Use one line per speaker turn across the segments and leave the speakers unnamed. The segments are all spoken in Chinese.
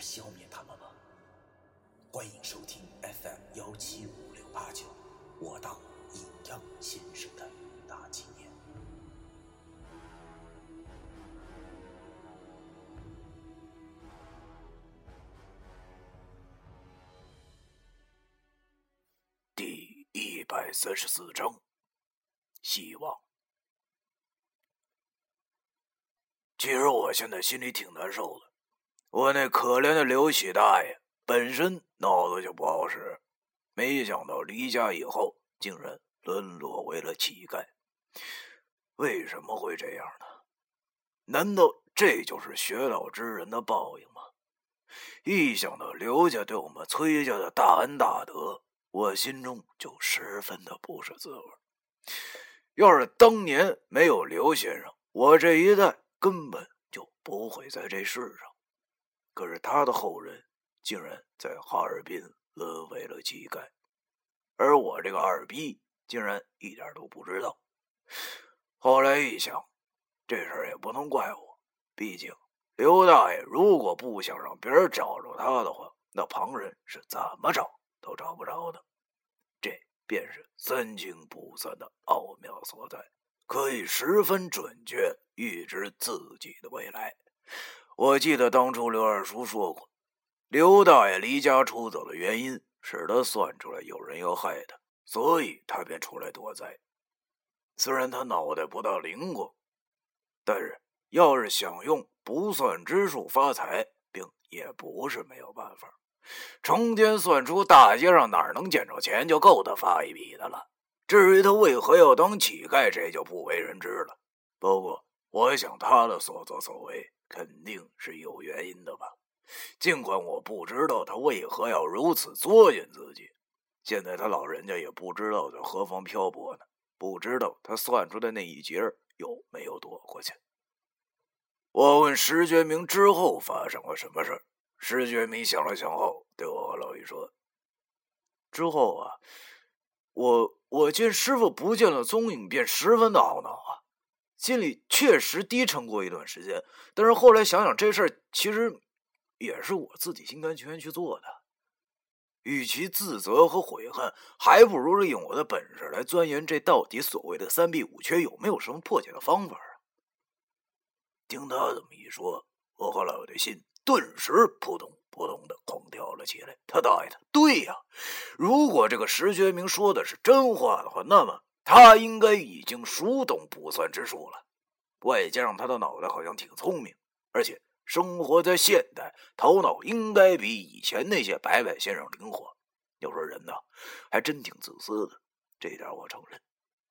消灭他们吗？欢迎收听 FM 幺七五六八九，我当阴阳先生的大纪念。第一百三十四章，希望。其实我现在心里挺难受的。我那可怜的刘喜大爷本身脑子就不好使，没想到离家以后竟然沦落为了乞丐。为什么会这样呢？难道这就是学道之人的报应吗？一想到刘家对我们崔家的大恩大德，我心中就十分的不是滋味。要是当年没有刘先生，我这一代……根本就不会在这世上，可是他的后人竟然在哈尔滨沦为了乞丐，而我这个二逼竟然一点都不知道。后来一想，这事也不能怪我，毕竟刘大爷如果不想让别人找着他的话，那旁人是怎么找都找不着的。这便是三清不散的奥妙所在。可以十分准确预知自己的未来。我记得当初刘二叔说过，刘大爷离家出走的原因，使他算出来有人要害他，所以他便出来躲灾。虽然他脑袋不大灵光，但是要是想用不算之术发财，并也不是没有办法。成天算出大街上哪能捡着钱，就够他发一笔的了。至于他为何要当乞丐，这就不为人知了。不过，我想他的所作所为肯定是有原因的吧。尽管我不知道他为何要如此作践自己，现在他老人家也不知道在何方漂泊呢，不知道他算出的那一劫有没有躲过去。我问石觉明之后发生了什么事石觉明想了想后，对我和老于说：“之后啊。”我我见师傅不见了踪影，便十分的懊恼啊，心里确实低沉过一段时间。但是后来想想，这事儿其实也是我自己心甘情愿去做的。与其自责和悔恨，还不如用我的本事来钻研这到底所谓的三弊五缺有没有什么破解的方法啊！听他这么一说，我和老友的心顿时扑通。扑通的狂跳了起来。他大爷的，对呀！如果这个石觉明说的是真话的话，那么他应该已经熟懂卜算之术了。外加上他的脑袋好像挺聪明，而且生活在现代，头脑应该比以前那些白白先生灵活。要说人呢，还真挺自私的，这点我承认。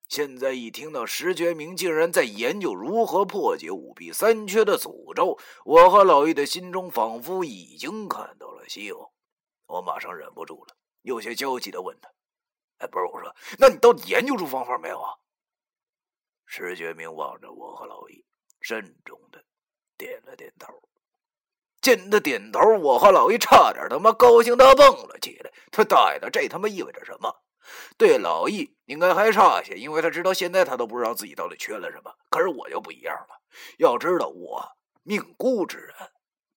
现在一听到石觉明竟然在研究如何破解五弊三缺的诅咒，我和老易的心中仿佛已经看到了希望。我马上忍不住了，有些焦急的问他：“哎，不是，我说，那你到底研究出方法没有啊？”石觉明望着我和老易，慎重的点了点头。见他点头，我和老易差点他妈高兴的蹦了起来。他大爷的，这他妈意味着什么？对老易应该还差些，因为他知道现在他都不知道自己到底缺了什么。可是我就不一样了，要知道我命孤之人，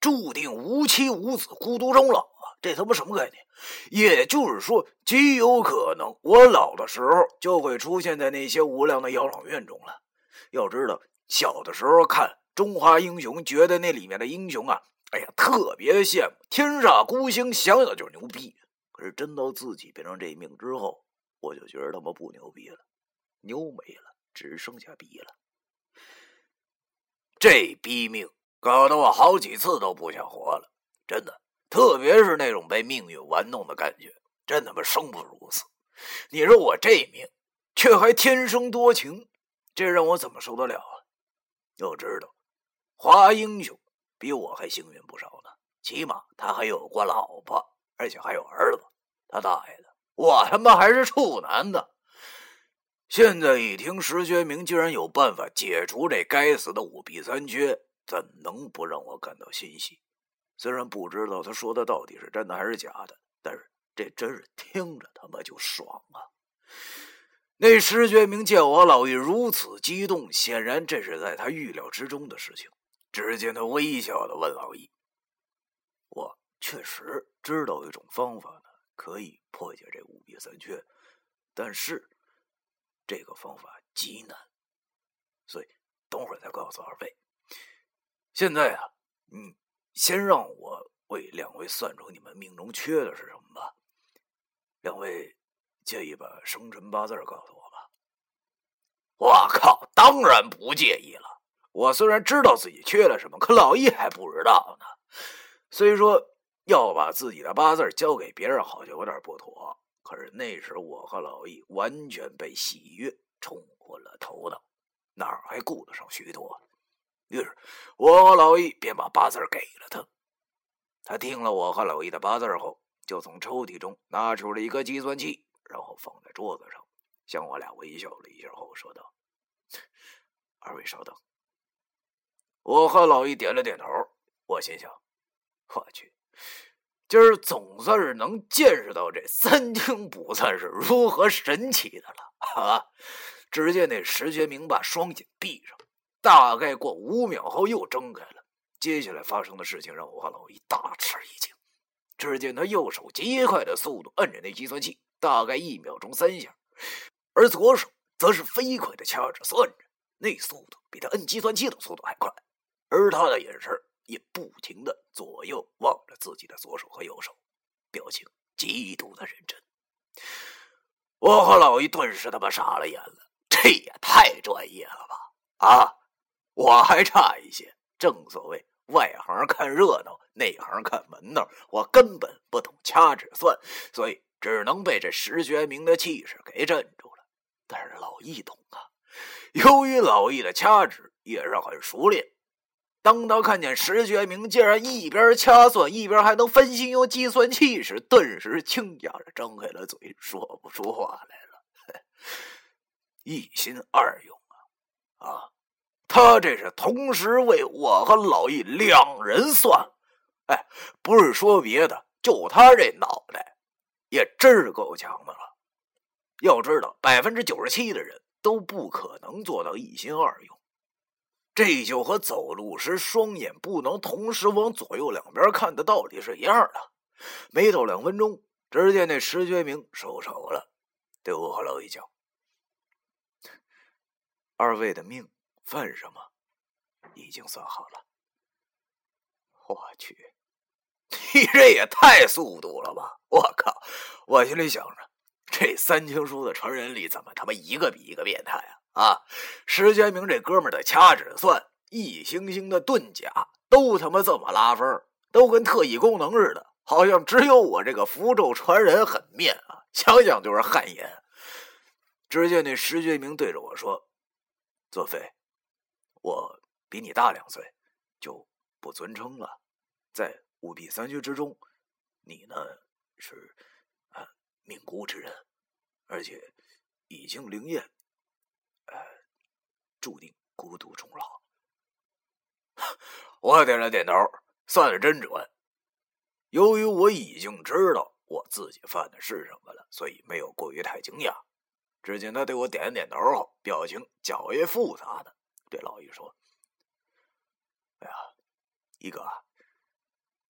注定无妻无子，孤独终老！这他妈什么概念？也就是说，极有可能我老的时候就会出现在那些无良的养老院中了。要知道，小的时候看《中华英雄》，觉得那里面的英雄啊，哎呀，特别羡慕，天煞孤星，想想就是牛逼。可是真到自己变成这命之后，我就觉得他妈不牛逼了，牛没了，只剩下逼了。这逼命搞得我好几次都不想活了，真的，特别是那种被命运玩弄的感觉，真他妈生不如死。你说我这命，却还天生多情，这让我怎么受得了啊？要知道，华英雄比我还幸运不少呢。起码他还有过老婆，而且还有儿子。他大爷的，我他妈还是处男呢！现在一听石学明竟然有办法解除这该死的五弊三缺，怎能不让我感到欣喜？虽然不知道他说的到底是真的还是假的，但是这真是听着他妈就爽啊！那石觉明见我老易如此激动，显然这是在他预料之中的事情。只见他微笑的问老易：“我确实知道一种方法呢，可以破解这五弊三缺，但是……”这个方法极难，所以等会儿再告诉二位。现在啊，嗯，先让我为两位算出你们命中缺的是什么吧。两位介意把生辰八字告诉我吧？我靠，当然不介意了。我虽然知道自己缺了什么，可老易还不知道呢。虽说要把自己的八字交给别人，好像有点不妥。可是那时我和老易完全被喜悦冲昏了头脑，哪还顾得上许多？于是我和老易便把八字给了他。他听了我和老易的八字后，就从抽屉中拿出了一个计算器，然后放在桌子上，向我俩微笑了一下后说道：“二位稍等。”我和老易点了点头。我心想：“我去。”今儿总算是能见识到这三清补算是如何神奇的了啊！只见那石学明把双眼闭上，大概过五秒后又睁开了。接下来发生的事情让我和老一大吃一惊。只见他右手极快的速度摁着那计算器，大概一秒钟三下，而左手则是飞快的掐着算着，那速度比他摁计算器的速度还快。而他的眼神也不停的左右望着自己的左手和右手，表情极度的认真。我和老易顿时他妈傻了眼了，这也太专业了吧！啊，我还差一些。正所谓外行看热闹，内行看门道。我根本不懂掐指算，所以只能被这石学明的气势给镇住了。但是老易懂啊，由于老易的掐指也是很熟练。当他看见石觉明竟然一边掐算一边还能分心用计算器时，顿时惊讶着张开了嘴，说不出话来了。一心二用啊！啊，他这是同时为我和老易两人算。哎，不是说别的，就他这脑袋，也真是够强的了。要知道，百分之九十七的人都不可能做到一心二用。这就和走路时双眼不能同时往左右两边看的道理是一样的。没到两分钟，只见那石觉明收手了，对我和老易讲：“二位的命犯什么，已经算好了。”我去，你这也太速度了吧！我靠！我心里想着，这三清书的传人里，怎么他妈一个比一个变态啊？啊，石觉明这哥们的掐指算、一星星的遁甲，都他妈这么拉风，都跟特异功能似的，好像只有我这个符咒传人很面啊！想想就是汗颜。只见那石觉明对着我说：“作废，我比你大两岁，就不尊称了。在五弊三缺之中，你呢是啊命孤之人，而且已经灵验。”呃，注定孤独终老。我点了点头，算的真准。由于我已经知道我自己犯的是什么了，所以没有过于太惊讶。只见他对我点了点头后，表情较为复杂的对老易说：“哎呀，一哥，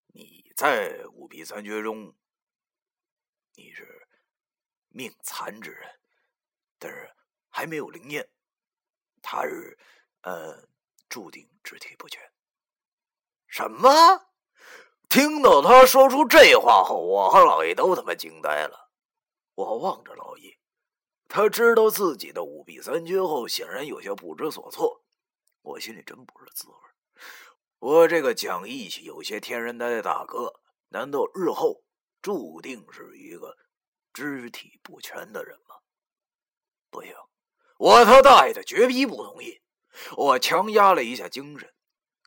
你在五弊三绝中，你是命残之人，但是……”还没有灵验，他日，呃，注定肢体不全。什么？听到他说出这话后，我和老易都他妈惊呆了。我望着老易，他知道自己的五弊三缺后，显然有些不知所措。我心里真不是滋味。我这个讲义气、有些天然呆的大哥，难道日后注定是一个肢体不全的人吗？不行！我他大爷的绝逼不同意！我强压了一下精神，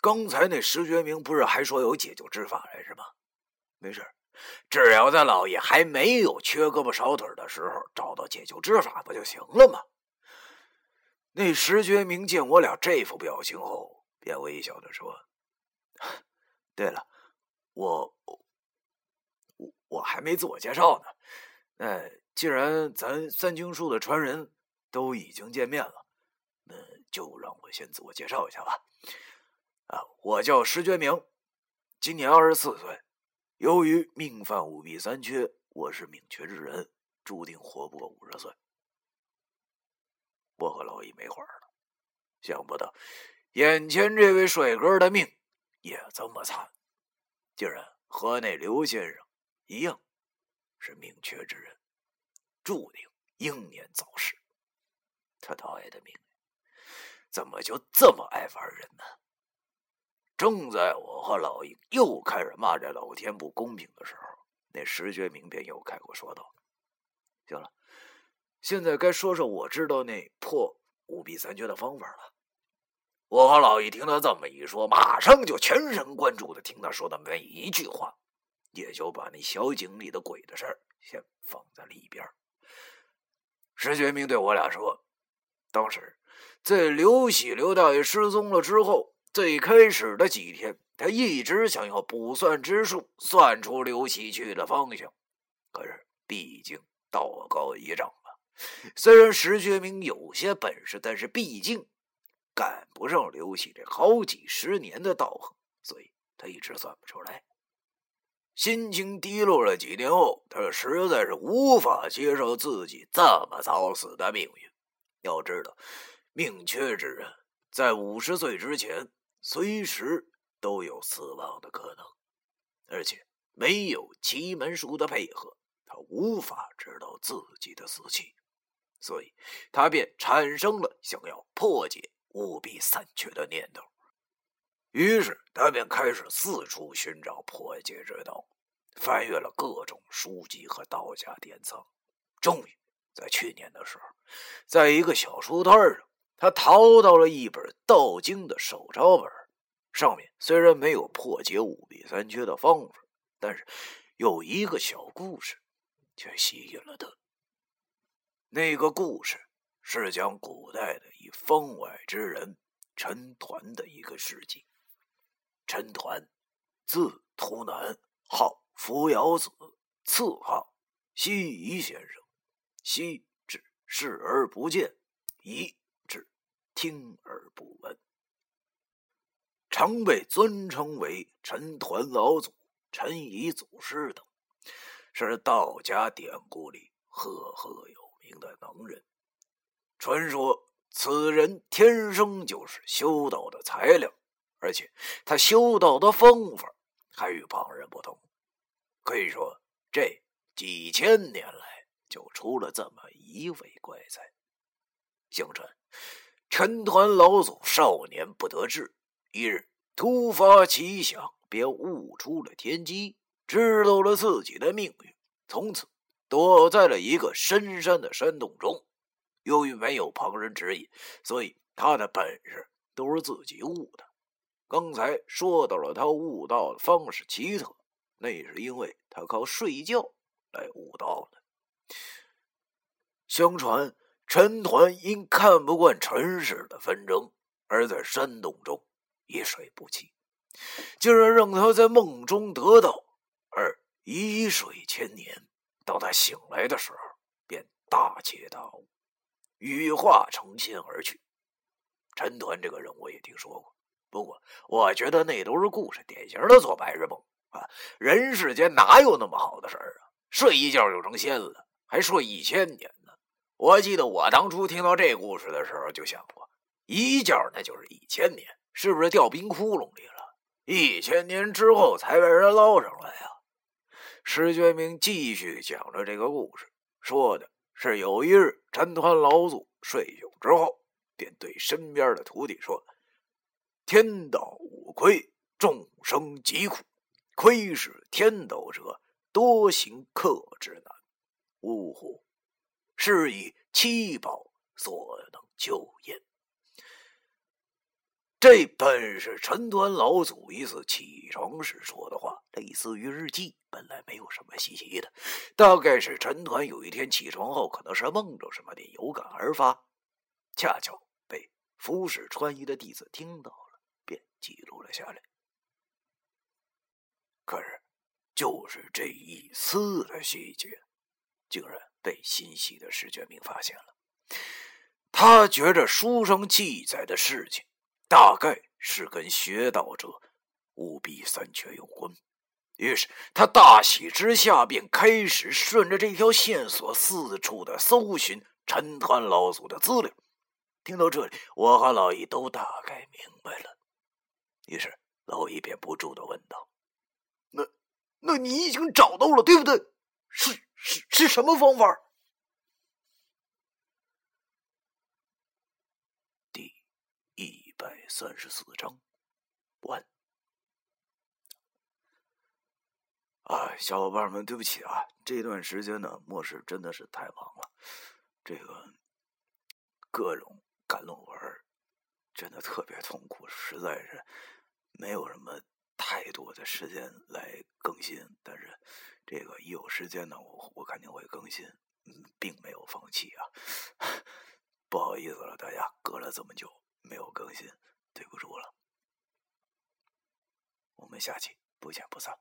刚才那石觉明不是还说有解救之法来着吗？没事，只要在老爷还没有缺胳膊少腿的时候找到解救之法，不就行了吗？那石觉明见我俩这副表情后，便微笑着说：“对了，我我我还没自我介绍呢。那既然咱三经书的传人都已经见面了，那就让我先自我介绍一下吧。”啊，我叫石觉明，今年二十四岁。由于命犯五弊三缺，我是命缺之人，注定活不过五十岁。我和老易没话了。想不到，眼前这位帅哥的命也这么惨，竟然和那刘先生一样，是命缺之人，注定英年早逝。他大爷的命怎么就这么爱玩人呢？正在我和老易又开始骂这老天不公平的时候，那石觉明便又开口说道：“行了，现在该说说我知道那破五弊三缺的方法了。”我和老易听他这么一说，马上就全神贯注的听他说的每一句话，也就把那小井里的鬼的事儿先放在了一边。石学明对我俩说：“当时在刘喜刘大爷失踪了之后。”最开始的几天，他一直想要卜算之术，算出刘喜去的方向。可是，毕竟道高一丈。虽然石觉明有些本事，但是毕竟赶不上刘喜这好几十年的道行，所以他一直算不出来。心情低落了几年后，他实在是无法接受自己这么早死的命运。要知道，命缺之人在五十岁之前。随时都有死亡的可能，而且没有奇门术的配合，他无法知道自己的死期，所以他便产生了想要破解五弊三缺的念头。于是他便开始四处寻找破解之道，翻阅了各种书籍和道家典藏。终于在去年的时候，在一个小书摊上。他淘到了一本《道经》的手抄本，上面虽然没有破解五弊三缺的方法，但是有一个小故事却吸引了他。那个故事是讲古代的一方外之人陈抟的一个事迹。陈抟，字图南，号扶摇子，赐号西夷先生。西指视而不见，夷。听而不闻，常被尊称为陈抟老祖、陈仪祖师等，是道家典故里赫赫有名的能人。传说此人天生就是修道的材料，而且他修道的方法还与旁人不同。可以说，这几千年来就出了这么一位怪才。相传。陈抟老祖少年不得志，一日突发奇想，便悟出了天机，知道了自己的命运，从此躲在了一个深山的山洞中。由于没有旁人指引，所以他的本事都是自己悟的。刚才说到了他悟道的方式奇特，那是因为他靠睡觉来悟道的。相传。陈抟因看不惯尘世的纷争，而在山洞中一睡不起，竟然让他在梦中得道，而一睡千年。当他醒来的时候，便大彻大悟，羽化成仙而去。陈团这个人我也听说过，不过我觉得那都是故事，典型的做白日梦啊！人世间哪有那么好的事儿啊？睡一觉就成仙了，还睡一千年呢。我记得我当初听到这故事的时候，就想过，一觉那就是一千年，是不是掉冰窟窿里了？一千年之后才被人捞上来呀？石觉明继续讲着这个故事，说的是有一日，陈抟老祖睡醒之后，便对身边的徒弟说：“天道无亏，众生疾苦，亏是天道者，多行克之难，呜呼！”是以七宝所能救焉。这本是陈抟老祖一次起床时说的，似于日记，本来没有什么稀奇的。大概是陈团有一天起床后，可能是梦着什么的，有感而发，恰巧被服侍穿衣的弟子听到了，便记录了下来。可是，就是这一丝的细节，竟然被心细的石觉明发现了。他觉着书上记载的事情。大概是跟学道者务必三缺有关，于是他大喜之下，便开始顺着这条线索四处的搜寻陈抟老祖的资料。听到这里，我和老易都大概明白了，于是老易便不住的问道：“那，那你已经找到了，对不对？是是是什么方法？”第一百三十四章，完。啊，小伙伴们，对不起啊，这段时间呢，末世真的是太忙了，这个各种赶论文，真的特别痛苦，实在是没有什么太多的时间来更新。但是这个一有时间呢，我我肯定会更新，并没有放弃啊。不好意思了，大家，隔了这么久。没有更新，对不住了。我们下期不见不散。